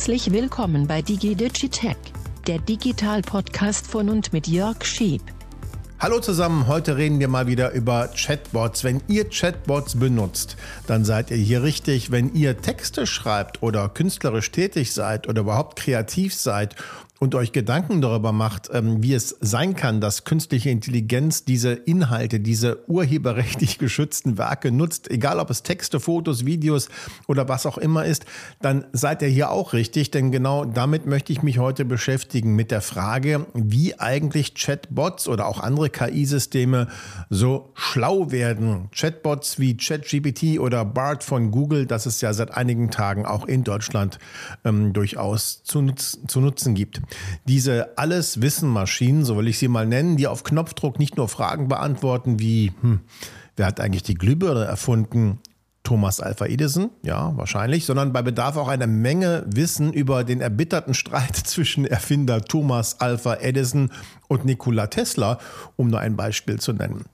Herzlich willkommen bei DigiDigitech, der Digital-Podcast von und mit Jörg Schieb. Hallo zusammen, heute reden wir mal wieder über Chatbots. Wenn ihr Chatbots benutzt, dann seid ihr hier richtig. Wenn ihr Texte schreibt oder künstlerisch tätig seid oder überhaupt kreativ seid und euch Gedanken darüber macht, ähm, wie es sein kann, dass künstliche Intelligenz diese Inhalte, diese urheberrechtlich geschützten Werke nutzt, egal ob es Texte, Fotos, Videos oder was auch immer ist, dann seid ihr hier auch richtig, denn genau damit möchte ich mich heute beschäftigen mit der Frage, wie eigentlich Chatbots oder auch andere KI-Systeme so schlau werden. Chatbots wie ChatGPT oder BART von Google, das es ja seit einigen Tagen auch in Deutschland ähm, durchaus zu, nutz zu nutzen gibt. Diese Alles-Wissen-Maschinen, so will ich sie mal nennen, die auf Knopfdruck nicht nur Fragen beantworten wie, hm, wer hat eigentlich die Glühbirne erfunden? Thomas Alpha Edison, ja, wahrscheinlich, sondern bei Bedarf auch eine Menge Wissen über den erbitterten Streit zwischen Erfinder Thomas Alpha Edison und Nikola Tesla, um nur ein Beispiel zu nennen.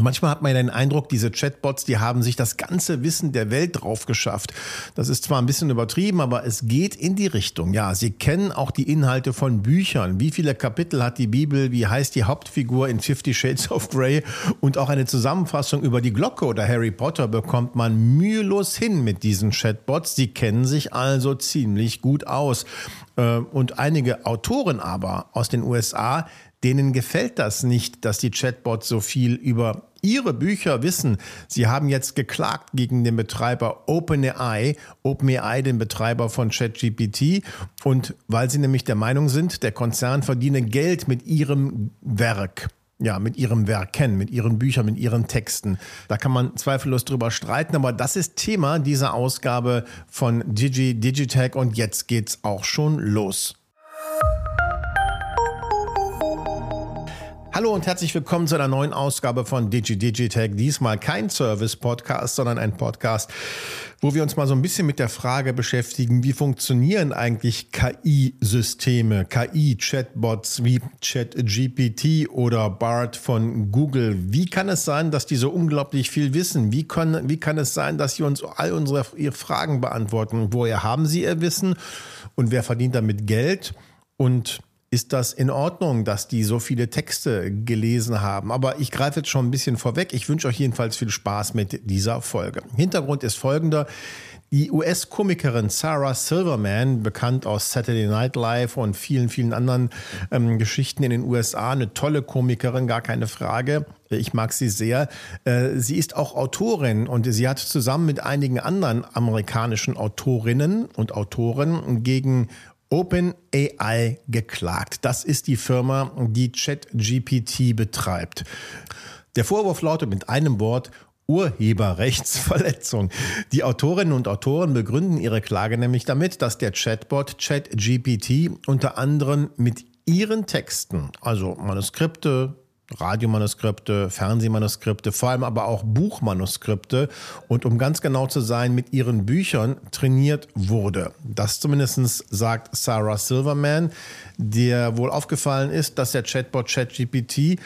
Manchmal hat man ja den Eindruck, diese Chatbots, die haben sich das ganze Wissen der Welt drauf geschafft. Das ist zwar ein bisschen übertrieben, aber es geht in die Richtung. Ja, sie kennen auch die Inhalte von Büchern. Wie viele Kapitel hat die Bibel? Wie heißt die Hauptfigur in Fifty Shades of Grey? Und auch eine Zusammenfassung über die Glocke oder Harry Potter bekommt man mühelos hin mit diesen Chatbots. Sie kennen sich also ziemlich gut aus. Äh, und einige Autoren aber aus den USA, Denen gefällt das nicht, dass die Chatbots so viel über ihre Bücher wissen. Sie haben jetzt geklagt gegen den Betreiber OpenAI, OpenAI, den Betreiber von ChatGPT. Und weil sie nämlich der Meinung sind, der Konzern verdiene Geld mit ihrem Werk. Ja, mit ihrem Werken, mit ihren Büchern, mit ihren Texten. Da kann man zweifellos drüber streiten, aber das ist Thema dieser Ausgabe von Digi Digitech und jetzt geht's auch schon los. Hallo und herzlich willkommen zu einer neuen Ausgabe von Digi Digitech. Diesmal kein Service-Podcast, sondern ein Podcast, wo wir uns mal so ein bisschen mit der Frage beschäftigen, wie funktionieren eigentlich KI-Systeme, KI-Chatbots wie ChatGPT oder BART von Google. Wie kann es sein, dass die so unglaublich viel wissen? Wie, können, wie kann es sein, dass sie uns all unsere Fragen beantworten? Woher haben sie ihr Wissen und wer verdient damit Geld? Und ist das in Ordnung, dass die so viele Texte gelesen haben. Aber ich greife jetzt schon ein bisschen vorweg. Ich wünsche euch jedenfalls viel Spaß mit dieser Folge. Hintergrund ist folgender. Die US-Komikerin Sarah Silverman, bekannt aus Saturday Night Live und vielen, vielen anderen ähm, Geschichten in den USA, eine tolle Komikerin, gar keine Frage. Ich mag sie sehr. Äh, sie ist auch Autorin und sie hat zusammen mit einigen anderen amerikanischen Autorinnen und Autoren gegen OpenAI geklagt. Das ist die Firma, die ChatGPT betreibt. Der Vorwurf lautet mit einem Wort Urheberrechtsverletzung. Die Autorinnen und Autoren begründen ihre Klage nämlich damit, dass der Chatbot ChatGPT unter anderem mit ihren Texten, also Manuskripte, Radiomanuskripte, Fernsehmanuskripte, vor allem aber auch Buchmanuskripte und um ganz genau zu sein, mit ihren Büchern trainiert wurde. Das zumindest sagt Sarah Silverman, der wohl aufgefallen ist, dass der Chatbot ChatGPT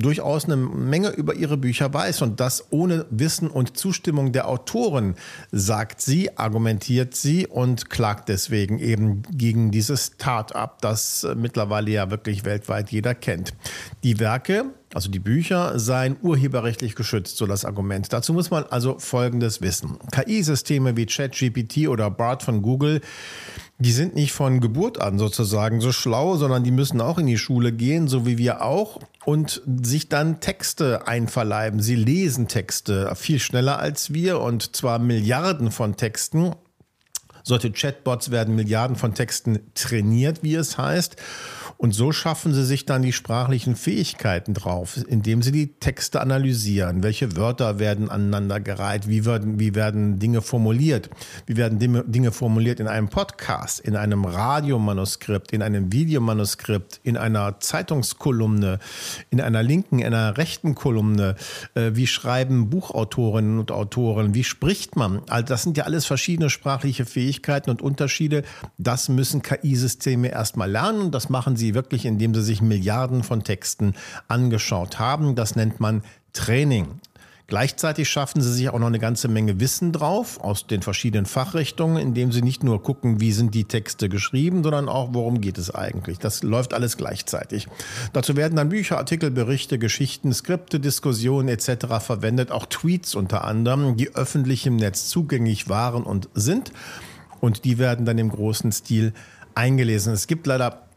durchaus eine Menge über ihre Bücher weiß und das ohne Wissen und Zustimmung der Autoren, sagt sie, argumentiert sie und klagt deswegen eben gegen dieses Start-up, das mittlerweile ja wirklich weltweit jeder kennt. Die Werke, also die Bücher, seien urheberrechtlich geschützt, so das Argument. Dazu muss man also Folgendes wissen. KI-Systeme wie ChatGPT oder BART von Google die sind nicht von Geburt an sozusagen so schlau, sondern die müssen auch in die Schule gehen, so wie wir auch, und sich dann Texte einverleiben. Sie lesen Texte viel schneller als wir und zwar Milliarden von Texten. Solche Chatbots werden Milliarden von Texten trainiert, wie es heißt. Und so schaffen sie sich dann die sprachlichen Fähigkeiten drauf, indem sie die Texte analysieren. Welche Wörter werden aneinandergereiht? Wie werden, wie werden Dinge formuliert? Wie werden Dinge formuliert in einem Podcast, in einem Radiomanuskript, in einem Videomanuskript, in einer Zeitungskolumne, in einer linken, in einer rechten Kolumne? Äh, wie schreiben Buchautorinnen und Autoren? Wie spricht man? Also das sind ja alles verschiedene sprachliche Fähigkeiten und Unterschiede. Das müssen KI-Systeme erstmal lernen. Das machen sie sie wirklich, indem sie sich Milliarden von Texten angeschaut haben. Das nennt man Training. Gleichzeitig schaffen sie sich auch noch eine ganze Menge Wissen drauf aus den verschiedenen Fachrichtungen, indem sie nicht nur gucken, wie sind die Texte geschrieben, sondern auch, worum geht es eigentlich. Das läuft alles gleichzeitig. Dazu werden dann Bücher, Artikel, Berichte, Geschichten, Skripte, Diskussionen etc. verwendet, auch Tweets unter anderem, die öffentlich im Netz zugänglich waren und sind. Und die werden dann im großen Stil eingelesen. Es gibt leider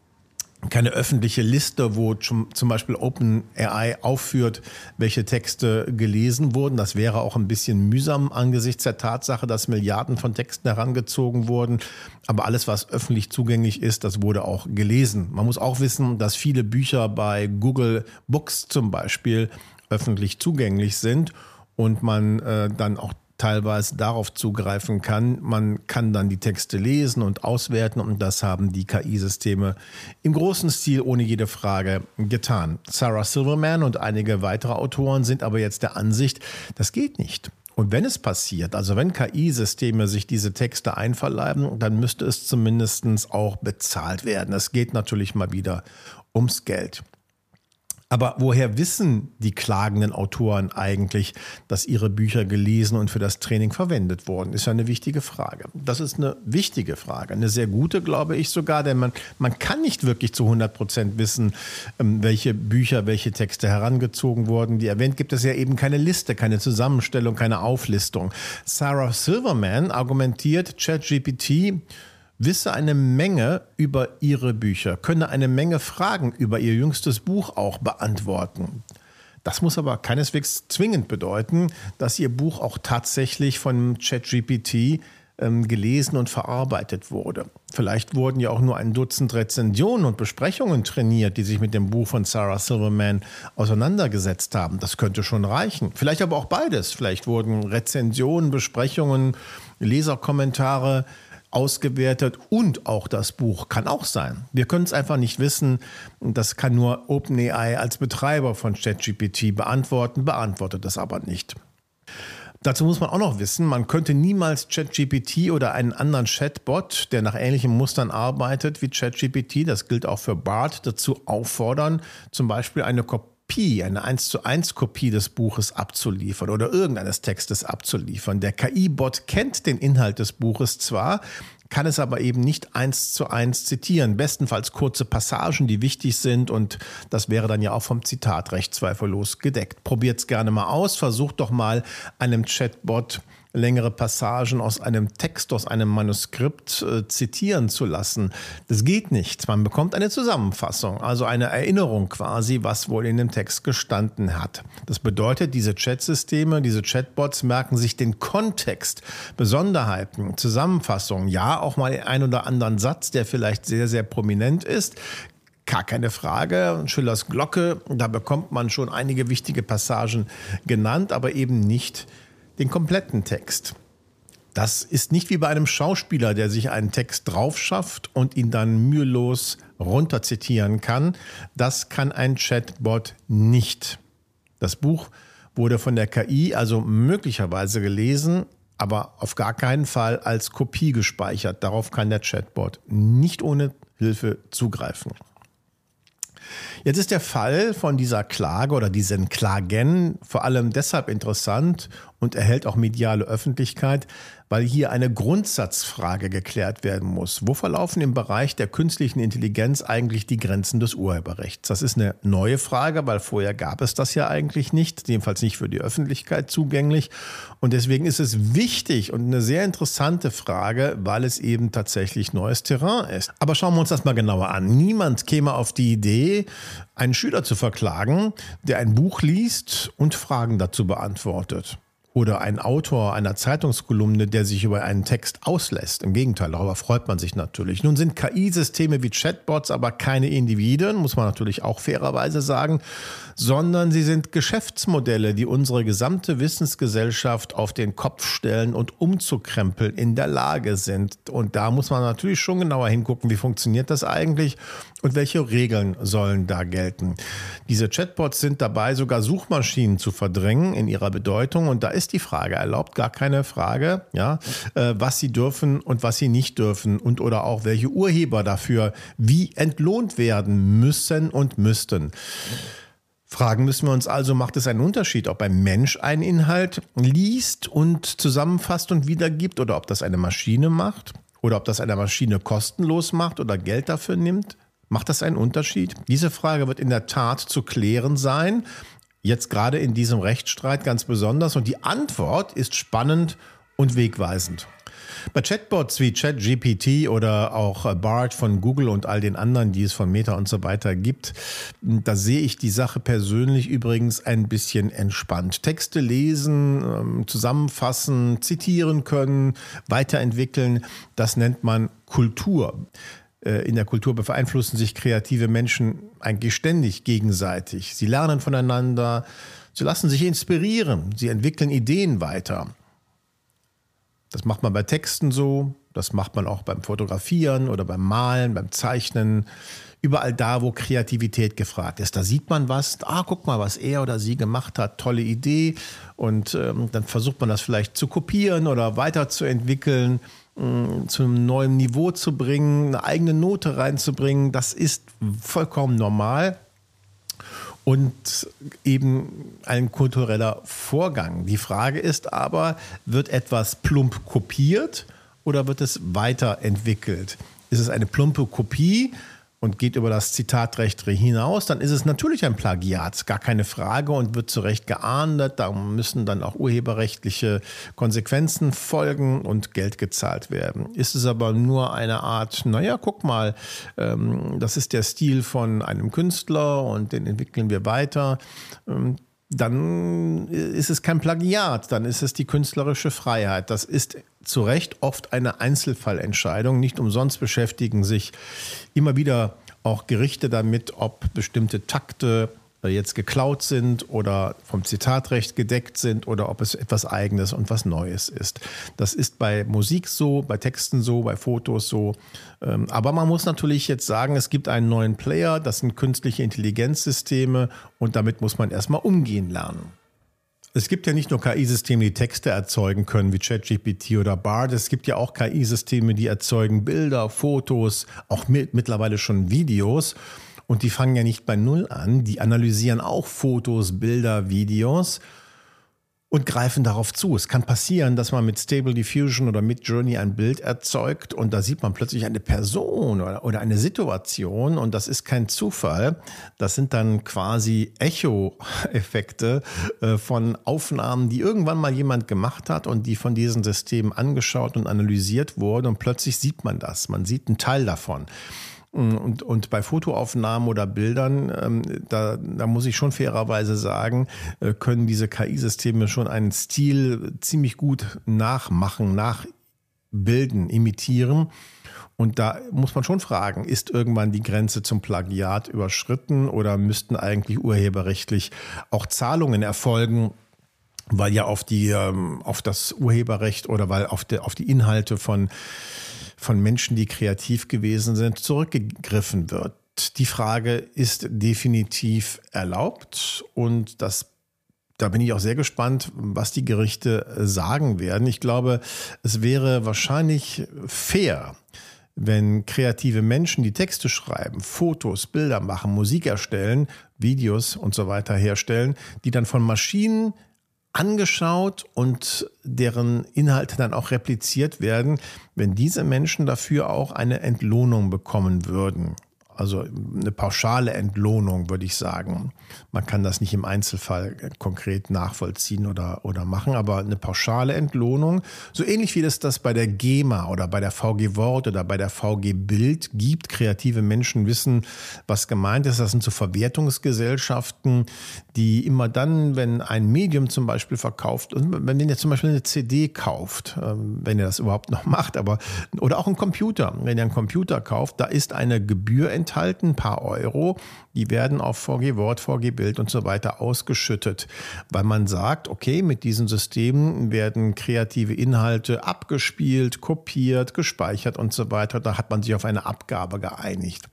keine öffentliche Liste, wo zum, Beispiel OpenAI aufführt, welche Texte gelesen wurden. Das wäre auch ein bisschen mühsam angesichts der Tatsache, dass Milliarden von Texten herangezogen wurden. Aber alles, was öffentlich zugänglich ist, das wurde auch gelesen. Man muss auch wissen, dass viele Bücher bei Google Books zum Beispiel öffentlich zugänglich sind und man äh, dann auch teilweise darauf zugreifen kann. Man kann dann die Texte lesen und auswerten und das haben die KI-Systeme im großen Stil ohne jede Frage getan. Sarah Silverman und einige weitere Autoren sind aber jetzt der Ansicht, das geht nicht. Und wenn es passiert, also wenn KI-Systeme sich diese Texte einverleiben, dann müsste es zumindest auch bezahlt werden. Es geht natürlich mal wieder ums Geld. Aber woher wissen die klagenden Autoren eigentlich, dass ihre Bücher gelesen und für das Training verwendet wurden? Ist ja eine wichtige Frage. Das ist eine wichtige Frage, eine sehr gute, glaube ich sogar, denn man, man kann nicht wirklich zu 100 Prozent wissen, ähm, welche Bücher, welche Texte herangezogen wurden. Wie erwähnt, gibt es ja eben keine Liste, keine Zusammenstellung, keine Auflistung. Sarah Silverman argumentiert, ChatGPT wisse eine Menge über ihre Bücher, könne eine Menge Fragen über ihr jüngstes Buch auch beantworten. Das muss aber keineswegs zwingend bedeuten, dass ihr Buch auch tatsächlich von ChatGPT ähm, gelesen und verarbeitet wurde. Vielleicht wurden ja auch nur ein Dutzend Rezensionen und Besprechungen trainiert, die sich mit dem Buch von Sarah Silverman auseinandergesetzt haben. Das könnte schon reichen. Vielleicht aber auch beides. Vielleicht wurden Rezensionen, Besprechungen, Leserkommentare ausgewertet und auch das Buch kann auch sein. Wir können es einfach nicht wissen. Das kann nur OpenAI als Betreiber von ChatGPT beantworten, beantwortet das aber nicht. Dazu muss man auch noch wissen, man könnte niemals ChatGPT oder einen anderen Chatbot, der nach ähnlichen Mustern arbeitet wie ChatGPT, das gilt auch für BART, dazu auffordern, zum Beispiel eine Kopie Kopie, eine 1 zu 1 Kopie des Buches abzuliefern oder irgendeines Textes abzuliefern. Der KI-Bot kennt den Inhalt des Buches zwar, kann es aber eben nicht eins zu eins zitieren. Bestenfalls kurze Passagen, die wichtig sind und das wäre dann ja auch vom Zitatrecht zweifellos gedeckt. Probiert es gerne mal aus, versucht doch mal einem Chatbot längere Passagen aus einem Text, aus einem Manuskript äh, zitieren zu lassen. Das geht nicht. Man bekommt eine Zusammenfassung, also eine Erinnerung quasi, was wohl in dem Text gestanden hat. Das bedeutet, diese Chatsysteme, diese Chatbots merken sich den Kontext, Besonderheiten, Zusammenfassungen, ja, auch mal einen oder anderen Satz, der vielleicht sehr, sehr prominent ist, Gar keine Frage. Schillers Glocke, da bekommt man schon einige wichtige Passagen genannt, aber eben nicht den kompletten Text. Das ist nicht wie bei einem Schauspieler, der sich einen Text drauf schafft und ihn dann mühelos runterzitieren kann. Das kann ein Chatbot nicht. Das Buch wurde von der KI also möglicherweise gelesen, aber auf gar keinen Fall als Kopie gespeichert. Darauf kann der Chatbot nicht ohne Hilfe zugreifen. Jetzt ist der Fall von dieser Klage oder diesen Klagen vor allem deshalb interessant und erhält auch mediale Öffentlichkeit, weil hier eine Grundsatzfrage geklärt werden muss. Wo verlaufen im Bereich der künstlichen Intelligenz eigentlich die Grenzen des Urheberrechts? Das ist eine neue Frage, weil vorher gab es das ja eigentlich nicht, jedenfalls nicht für die Öffentlichkeit zugänglich. Und deswegen ist es wichtig und eine sehr interessante Frage, weil es eben tatsächlich neues Terrain ist. Aber schauen wir uns das mal genauer an. Niemand käme auf die Idee, einen Schüler zu verklagen, der ein Buch liest und Fragen dazu beantwortet oder ein Autor einer Zeitungskolumne, der sich über einen Text auslässt. Im Gegenteil, darüber freut man sich natürlich. Nun sind KI-Systeme wie Chatbots aber keine Individuen, muss man natürlich auch fairerweise sagen, sondern sie sind Geschäftsmodelle, die unsere gesamte Wissensgesellschaft auf den Kopf stellen und umzukrempeln in der Lage sind. Und da muss man natürlich schon genauer hingucken, wie funktioniert das eigentlich und welche Regeln sollen da gelten? Diese Chatbots sind dabei, sogar Suchmaschinen zu verdrängen in ihrer Bedeutung. Und da ist die Frage, erlaubt gar keine Frage, ja, äh, was sie dürfen und was sie nicht dürfen und oder auch welche Urheber dafür wie entlohnt werden müssen und müssten. Fragen müssen wir uns also, macht es einen Unterschied, ob ein Mensch einen Inhalt liest und zusammenfasst und wiedergibt oder ob das eine Maschine macht oder ob das eine Maschine kostenlos macht oder Geld dafür nimmt? Macht das einen Unterschied? Diese Frage wird in der Tat zu klären sein. Jetzt gerade in diesem Rechtsstreit ganz besonders. Und die Antwort ist spannend und wegweisend. Bei Chatbots wie ChatGPT oder auch BART von Google und all den anderen, die es von Meta und so weiter gibt, da sehe ich die Sache persönlich übrigens ein bisschen entspannt. Texte lesen, ähm, zusammenfassen, zitieren können, weiterentwickeln, das nennt man Kultur. Äh, in der Kultur beeinflussen sich kreative Menschen eigentlich ständig gegenseitig. Sie lernen voneinander, sie lassen sich inspirieren, sie entwickeln Ideen weiter. Das macht man bei Texten so, das macht man auch beim Fotografieren oder beim Malen, beim Zeichnen. Überall da, wo Kreativität gefragt ist. Da sieht man was, ah, guck mal, was er oder sie gemacht hat, tolle Idee. Und ähm, dann versucht man das vielleicht zu kopieren oder weiterzuentwickeln. Zu einem neuen Niveau zu bringen, eine eigene Note reinzubringen, das ist vollkommen normal und eben ein kultureller Vorgang. Die Frage ist aber, wird etwas plump kopiert oder wird es weiterentwickelt? Ist es eine plumpe Kopie? Und geht über das Zitatrecht hinaus, dann ist es natürlich ein Plagiat, gar keine Frage und wird zu Recht geahndet. Da müssen dann auch urheberrechtliche Konsequenzen folgen und Geld gezahlt werden. Ist es aber nur eine Art, naja, guck mal, ähm, das ist der Stil von einem Künstler und den entwickeln wir weiter. Dann ist es kein Plagiat, dann ist es die künstlerische Freiheit. Das ist zu Recht oft eine Einzelfallentscheidung. Nicht umsonst beschäftigen sich immer wieder auch Gerichte damit, ob bestimmte Takte jetzt geklaut sind oder vom Zitatrecht gedeckt sind oder ob es etwas Eigenes und was Neues ist. Das ist bei Musik so, bei Texten so, bei Fotos so. Ähm, aber man muss natürlich jetzt sagen, es gibt einen neuen Player, das sind künstliche Intelligenzsysteme und damit muss man erstmal umgehen lernen. Es gibt ja nicht nur KI-Systeme, die Texte erzeugen können, wie ChatGPT oder BART. Es gibt ja auch KI-Systeme, die erzeugen Bilder, Fotos, auch mit, mittlerweile schon Videos. Und die fangen ja nicht bei Null an, die analysieren auch Fotos, Bilder, Videos und greifen darauf zu. Es kann passieren, dass man mit Stable Diffusion oder mit Journey ein Bild erzeugt und da sieht man plötzlich eine Person oder, oder eine Situation und das ist kein Zufall. Das sind dann quasi Echo-Effekte äh, von Aufnahmen, die irgendwann mal jemand gemacht hat und die von diesen Systemen angeschaut und analysiert wurden und plötzlich sieht man das. Man sieht einen Teil davon. Und, und bei Fotoaufnahmen oder Bildern, ähm, da, da muss ich schon fairerweise sagen, äh, können diese KI-Systeme schon einen Stil ziemlich gut nachmachen, nachbilden, imitieren. Und da muss man schon fragen, ist irgendwann die Grenze zum Plagiat überschritten oder müssten eigentlich urheberrechtlich auch Zahlungen erfolgen, weil ja auf die ähm, auf das Urheberrecht oder weil auf, die, auf die Inhalte von von Menschen, die kreativ gewesen sind, zurückgegriffen wird. Die Frage ist definitiv erlaubt und das da bin ich auch sehr gespannt, was die Gerichte sagen werden. Ich glaube, es wäre wahrscheinlich fair, wenn kreative Menschen, die Texte schreiben, Fotos, Bilder machen, Musik erstellen, Videos und so weiter herstellen, die dann von Maschinen angeschaut und deren Inhalte dann auch repliziert werden, wenn diese Menschen dafür auch eine Entlohnung bekommen würden. Also eine pauschale Entlohnung, würde ich sagen. Man kann das nicht im Einzelfall konkret nachvollziehen oder, oder machen, aber eine pauschale Entlohnung, so ähnlich wie das das bei der GEMA oder bei der VG Wort oder bei der VG Bild gibt. Kreative Menschen wissen, was gemeint ist. Das sind so Verwertungsgesellschaften, die immer dann, wenn ein Medium zum Beispiel verkauft, wenn ihr zum Beispiel eine CD kauft, ähm, wenn ihr das überhaupt noch macht, aber oder auch ein Computer, wenn ihr einen Computer kauft, da ist eine Gebühr enthalten, ein paar Euro, die werden auf VG Wort, VG Bild und so weiter ausgeschüttet, weil man sagt, okay, mit diesen Systemen werden kreative Inhalte abgespielt, kopiert, gespeichert und so weiter. Da hat man sich auf eine Abgabe geeinigt.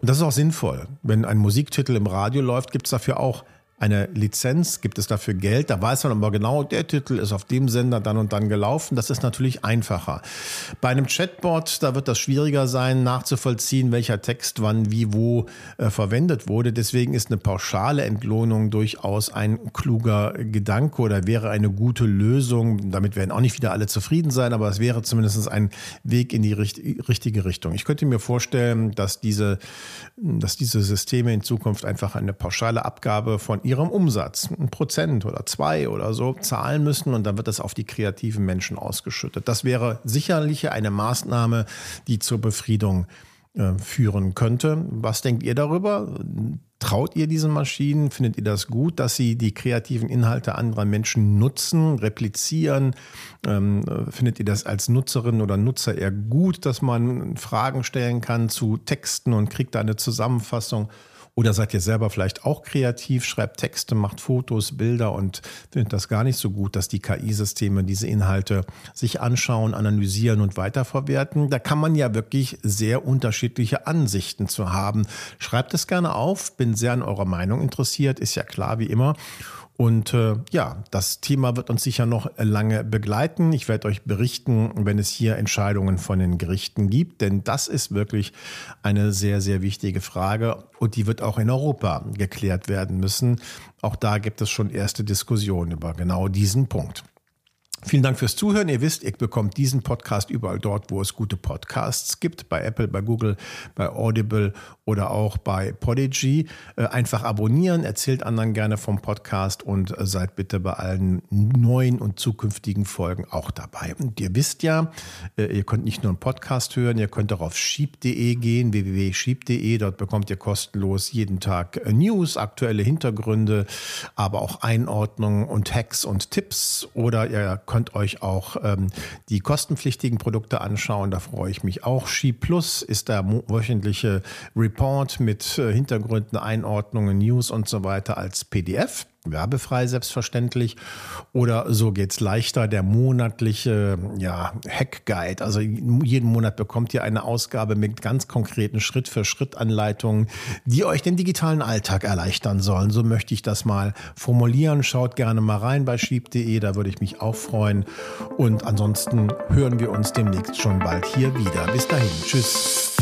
Und das ist auch sinnvoll. Wenn ein Musiktitel im Radio läuft, gibt es dafür auch eine Lizenz, gibt es dafür Geld, da weiß man aber genau, der Titel ist auf dem Sender dann und dann gelaufen. Das ist natürlich einfacher. Bei einem Chatbot, da wird das schwieriger sein, nachzuvollziehen, welcher Text wann, wie, wo äh, verwendet wurde. Deswegen ist eine pauschale Entlohnung durchaus ein kluger Gedanke oder wäre eine gute Lösung. Damit werden auch nicht wieder alle zufrieden sein, aber es wäre zumindest ein Weg in die richt richtige Richtung. Ich könnte mir vorstellen, dass diese, dass diese Systeme in Zukunft einfach eine pauschale Abgabe von ihrem Umsatz, ein Prozent oder zwei oder so, zahlen müssen und dann wird das auf die kreativen Menschen ausgeschüttet. Das wäre sicherlich eine Maßnahme, die zur Befriedung äh, führen könnte. Was denkt ihr darüber? Traut ihr diesen Maschinen? Findet ihr das gut, dass sie die kreativen Inhalte anderer Menschen nutzen, replizieren? Ähm, findet ihr das als Nutzerin oder Nutzer eher gut, dass man Fragen stellen kann zu Texten und kriegt da eine Zusammenfassung? Oder seid ihr selber vielleicht auch kreativ, schreibt Texte, macht Fotos, Bilder und findet das gar nicht so gut, dass die KI-Systeme diese Inhalte sich anschauen, analysieren und weiterverwerten? Da kann man ja wirklich sehr unterschiedliche Ansichten zu haben. Schreibt es gerne auf, bin sehr an eurer Meinung interessiert, ist ja klar wie immer. Und äh, ja, das Thema wird uns sicher noch lange begleiten. Ich werde euch berichten, wenn es hier Entscheidungen von den Gerichten gibt, denn das ist wirklich eine sehr, sehr wichtige Frage und die wird auch in Europa geklärt werden müssen. Auch da gibt es schon erste Diskussionen über genau diesen Punkt. Vielen Dank fürs Zuhören. Ihr wisst, ihr bekommt diesen Podcast überall dort, wo es gute Podcasts gibt, bei Apple, bei Google, bei Audible oder auch bei Podigy. Äh, einfach abonnieren, erzählt anderen gerne vom Podcast und seid bitte bei allen neuen und zukünftigen Folgen auch dabei. Und ihr wisst ja, äh, ihr könnt nicht nur einen Podcast hören, ihr könnt auch auf sheep.de gehen, www.sheep.de. Dort bekommt ihr kostenlos jeden Tag äh, News, aktuelle Hintergründe, aber auch Einordnungen und Hacks und Tipps oder ihr könnt könnt euch auch ähm, die kostenpflichtigen Produkte anschauen. Da freue ich mich auch. Ski Plus ist der wöchentliche Report mit äh, Hintergründen, Einordnungen, News und so weiter als PDF werbefrei selbstverständlich. Oder so geht's leichter, der monatliche ja, Hack-Guide. Also jeden Monat bekommt ihr eine Ausgabe mit ganz konkreten Schritt-für-Schritt-Anleitungen, die euch den digitalen Alltag erleichtern sollen. So möchte ich das mal formulieren. Schaut gerne mal rein bei schieb.de, da würde ich mich auch freuen. Und ansonsten hören wir uns demnächst schon bald hier wieder. Bis dahin. Tschüss.